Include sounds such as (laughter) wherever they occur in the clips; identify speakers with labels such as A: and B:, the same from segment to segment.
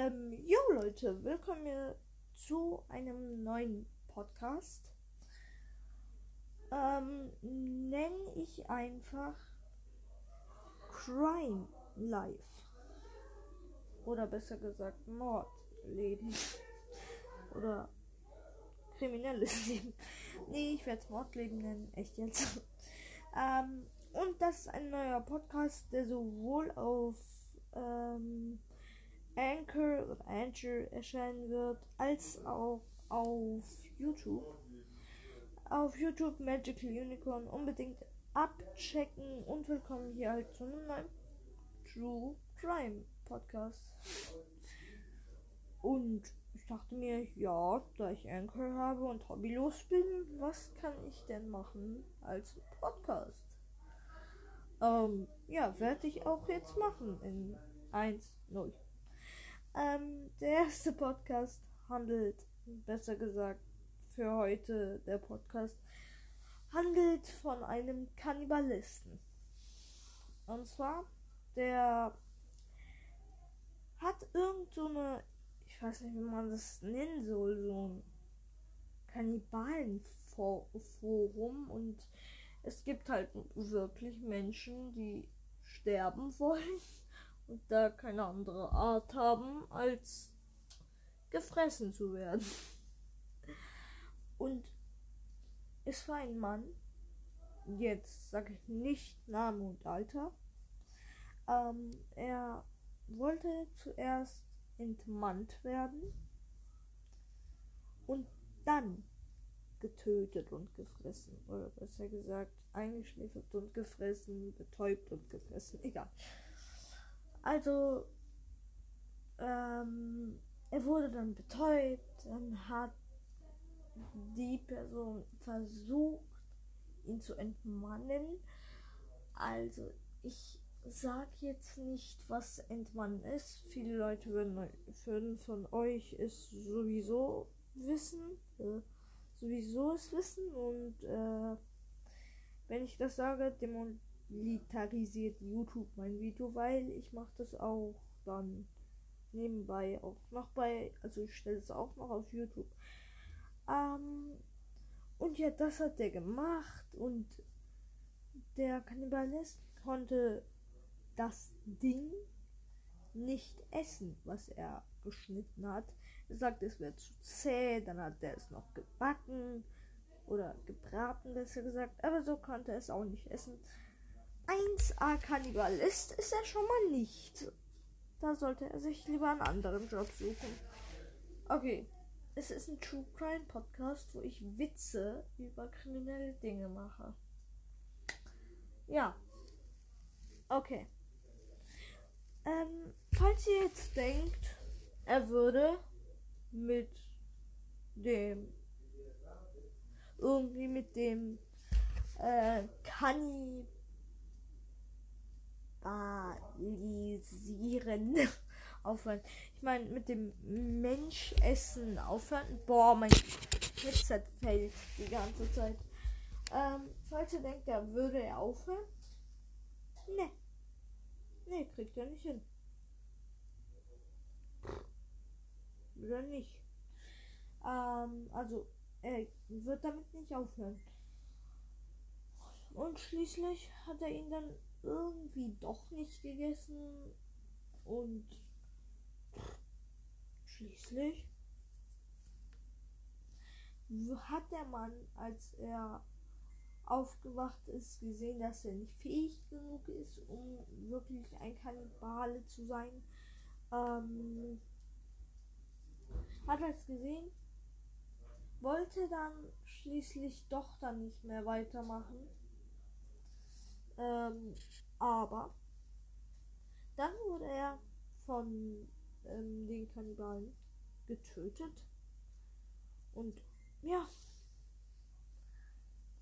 A: Ähm, jo Leute, willkommen zu einem neuen Podcast. Ähm, nenne ich einfach Crime Life. Oder besser gesagt Mordleben. (laughs) Oder kriminelles (laughs) Leben. Nee, ich werde es Mordleben nennen, echt jetzt. (laughs) ähm, und das ist ein neuer Podcast, der sowohl auf ähm, Anchor oder Anchor erscheinen wird, als auch auf YouTube. Auf YouTube Magical Unicorn unbedingt abchecken und willkommen hier halt zu einem neuen True Crime Podcast. Und ich dachte mir, ja, da ich Anchor habe und hobbylos bin, was kann ich denn machen als Podcast? Ähm, ja, werde ich auch jetzt machen in 1-0. Ähm, der erste Podcast handelt, besser gesagt, für heute der Podcast handelt von einem Kannibalisten. Und zwar, der hat irgend so eine, ich weiß nicht, wie man das nennen soll, so ein Kannibalenforum und es gibt halt wirklich Menschen, die sterben wollen da keine andere Art haben, als gefressen zu werden. Und es war ein Mann, jetzt sage ich nicht Name und Alter, ähm, er wollte zuerst entmannt werden und dann getötet und gefressen. Oder besser gesagt, eingeschläfert und gefressen, betäubt und gefressen. (laughs) Egal. Also, ähm, er wurde dann betäubt, dann hat die Person versucht, ihn zu entmannen. Also, ich sag jetzt nicht, was Entmannen ist. Viele Leute würden, von euch es sowieso wissen. Äh, sowieso es wissen und äh, wenn ich das sage, demonetarisiert YouTube mein Video, weil ich mache das auch dann nebenbei auch noch bei, also ich stelle es auch noch auf YouTube. Ähm, und ja, das hat der gemacht und der Kannibalist konnte das Ding nicht essen, was er geschnitten hat. Er sagt, es wird zu zäh, dann hat er es noch gebacken oder gebraten, besser gesagt, aber so konnte er es auch nicht essen. 1A Kannibalist ist er schon mal nicht. Da sollte er sich lieber einen anderen Job suchen. Okay, es ist ein True Crime Podcast, wo ich Witze über kriminelle Dinge mache. Ja. Okay. Ähm, falls ihr jetzt denkt, er würde mit dem irgendwie mit dem äh, Kannibalisieren (laughs) aufhören. Ich meine, mit dem Menschessen aufhören. Boah, mein Headset fällt die ganze Zeit. Ähm, falls ihr denkt, da würde er aufhören. Ne. Ne, kriegt er nicht hin. Oder nicht. Ähm, also, er wird damit nicht aufhören. Und schließlich hat er ihn dann irgendwie doch nicht gegessen. Und schließlich hat der Mann, als er aufgewacht ist, gesehen, dass er nicht fähig genug ist, um wirklich ein Kannibale zu sein. Ähm, hat er es gesehen, wollte dann schließlich doch dann nicht mehr weitermachen. Ähm, aber dann wurde er von ähm, den Kannibalen getötet und ja,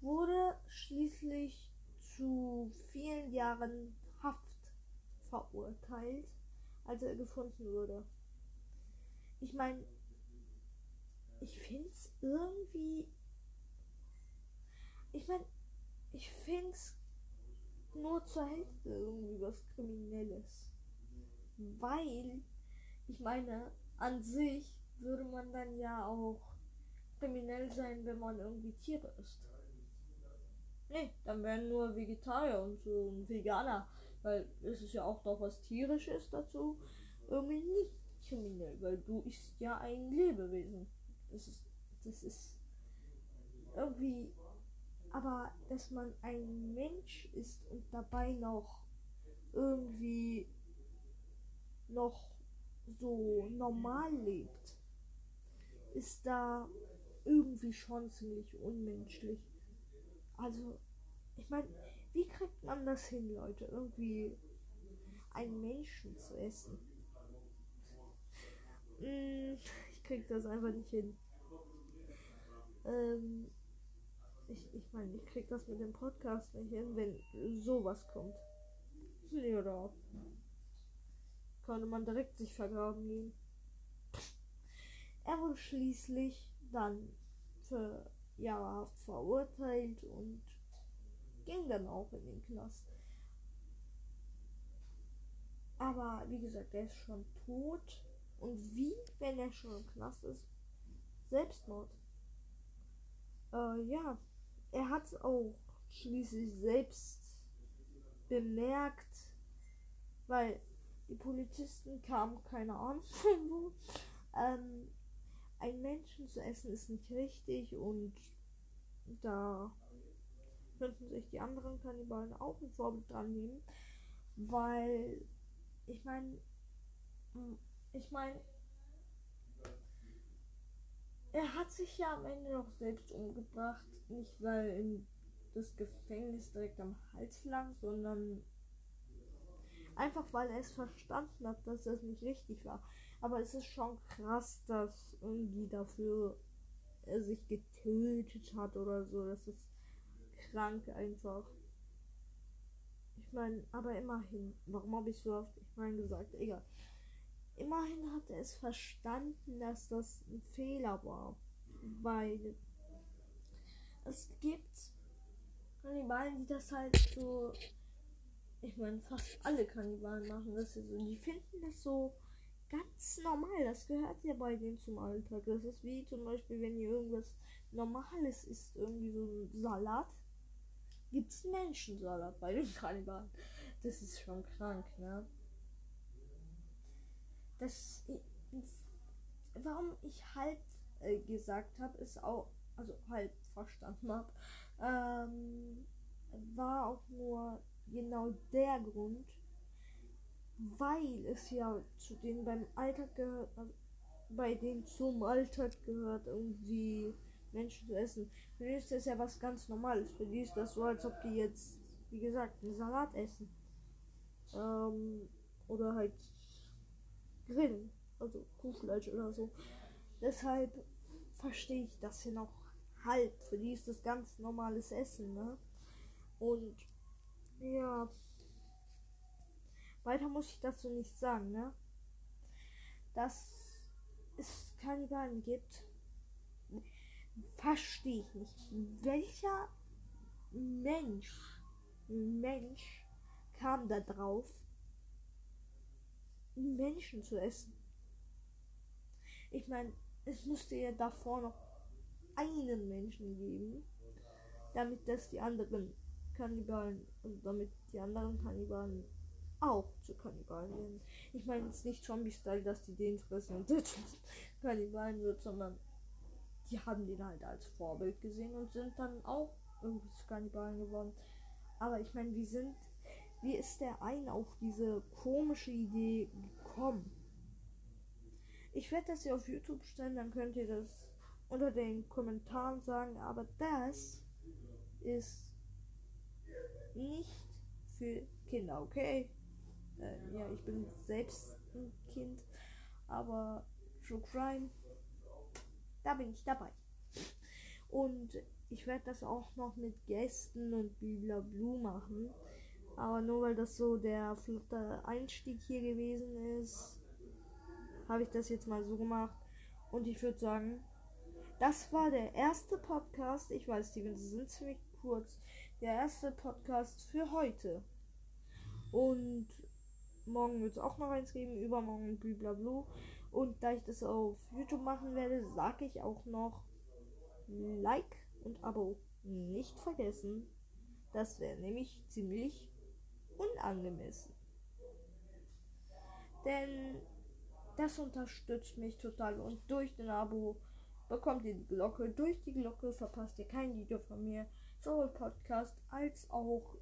A: wurde schließlich zu vielen Jahren Haft verurteilt, als er gefunden wurde. Ich meine, ich finde es irgendwie. Ich meine, ich finde es nur zur Hälfte irgendwie was Kriminelles. Weil ich meine, an sich würde man dann ja auch kriminell sein, wenn man irgendwie Tiere isst. Nee, dann wären nur Vegetarier und so ein Veganer, weil es ist ja auch doch was tierisches dazu, irgendwie nicht kriminell, weil du isst ja ein Lebewesen. Das ist, das ist irgendwie, aber dass man ein Mensch ist und dabei noch irgendwie noch so normal lebt, ist da irgendwie schon ziemlich unmenschlich. Also, ich meine, wie kriegt man das hin, Leute? Irgendwie einen Menschen zu essen. Hm, ich krieg das einfach nicht hin. Ähm, ich, ich meine, ich krieg das mit dem Podcast nicht hin, wenn sowas kommt. Oder? Konnte man direkt sich vergraben gehen. Er wurde schließlich dann für Jahre verurteilt und ging dann auch in den Knast. Aber wie gesagt, er ist schon tot. Und wie, wenn er schon im Knast ist? Selbstmord. Äh, ja, er hat auch schließlich selbst bemerkt, weil die Polizisten kamen, keine Ahnung von (laughs) wo. Ähm, ein Menschen zu essen ist nicht richtig und da könnten sich die anderen Kannibalen auch ein Vorbild dran nehmen, weil ich meine, ich meine, er hat sich ja am Ende noch selbst umgebracht, nicht weil das Gefängnis direkt am Hals lag, sondern einfach weil er es verstanden hat, dass das nicht richtig war. Aber es ist schon krass, dass irgendwie dafür er sich getötet hat oder so. Das ist krank einfach. Ich meine, aber immerhin, warum habe ich so oft ich meine gesagt, egal. Immerhin hat er es verstanden, dass das ein Fehler war. Weil es gibt Kannibalen, die das halt so. Ich meine, fast alle Kannibalen machen das so. Die finden das so ganz normal. Das gehört ja bei denen zum Alltag. Das ist wie zum Beispiel, wenn ihr irgendwas Normales isst, irgendwie so ein Salat. Gibt es Menschensalat bei den Kannibalen. Das ist schon krank, ne? Das. Warum ich halb äh, gesagt habe, ist auch. Also halb verstanden habe. Ähm, war auch nur genau der Grund, weil es ja zu denen beim Alltag gehört, also bei denen zum Alltag gehört, irgendwie Menschen zu essen. Für die ist das ja was ganz Normales. Für die ist das so, als ob die jetzt, wie gesagt, einen Salat essen. Ähm, oder halt grillen. Also Kuhfleisch oder so. Deshalb verstehe ich das hier noch halb. Für die ist das ganz normales Essen, ne? Und ja. Weiter muss ich dazu nicht sagen, ne? Dass es Kannibalen gibt, verstehe ich nicht. Welcher Mensch, Mensch kam da drauf, Menschen zu essen? Ich meine, es musste ja davor noch einen Menschen geben, damit das die anderen Kannibalen, also damit die anderen Kannibalen auch zu Kannibalen werden. Ich meine jetzt nicht Zombie-Style, dass die den fressen und (laughs) Kannibalen wird, sondern die haben den halt als Vorbild gesehen und sind dann auch irgendwie zu Kannibalen geworden. Aber ich meine, wie sind, wie ist der ein auf diese komische Idee gekommen? Ich werde das hier auf YouTube stellen, dann könnt ihr das unter den Kommentaren sagen, aber das ist nicht für Kinder, okay? Äh, ja, ich bin selbst ein Kind, aber True Crime, da bin ich dabei. Und ich werde das auch noch mit Gästen und Blue machen. Aber nur weil das so der flotte Einstieg hier gewesen ist, habe ich das jetzt mal so gemacht. Und ich würde sagen, das war der erste Podcast. Ich weiß, die sind ziemlich kurz. Der erste Podcast für heute. Und morgen wird es auch noch eins geben, übermorgen blablabla. Und da ich das auf YouTube machen werde, sage ich auch noch Like und Abo nicht vergessen. Das wäre nämlich ziemlich unangemessen. Denn das unterstützt mich total und durch den Abo bekommt ihr die Glocke. Durch die Glocke verpasst ihr kein Video von mir, sowohl Podcast als auch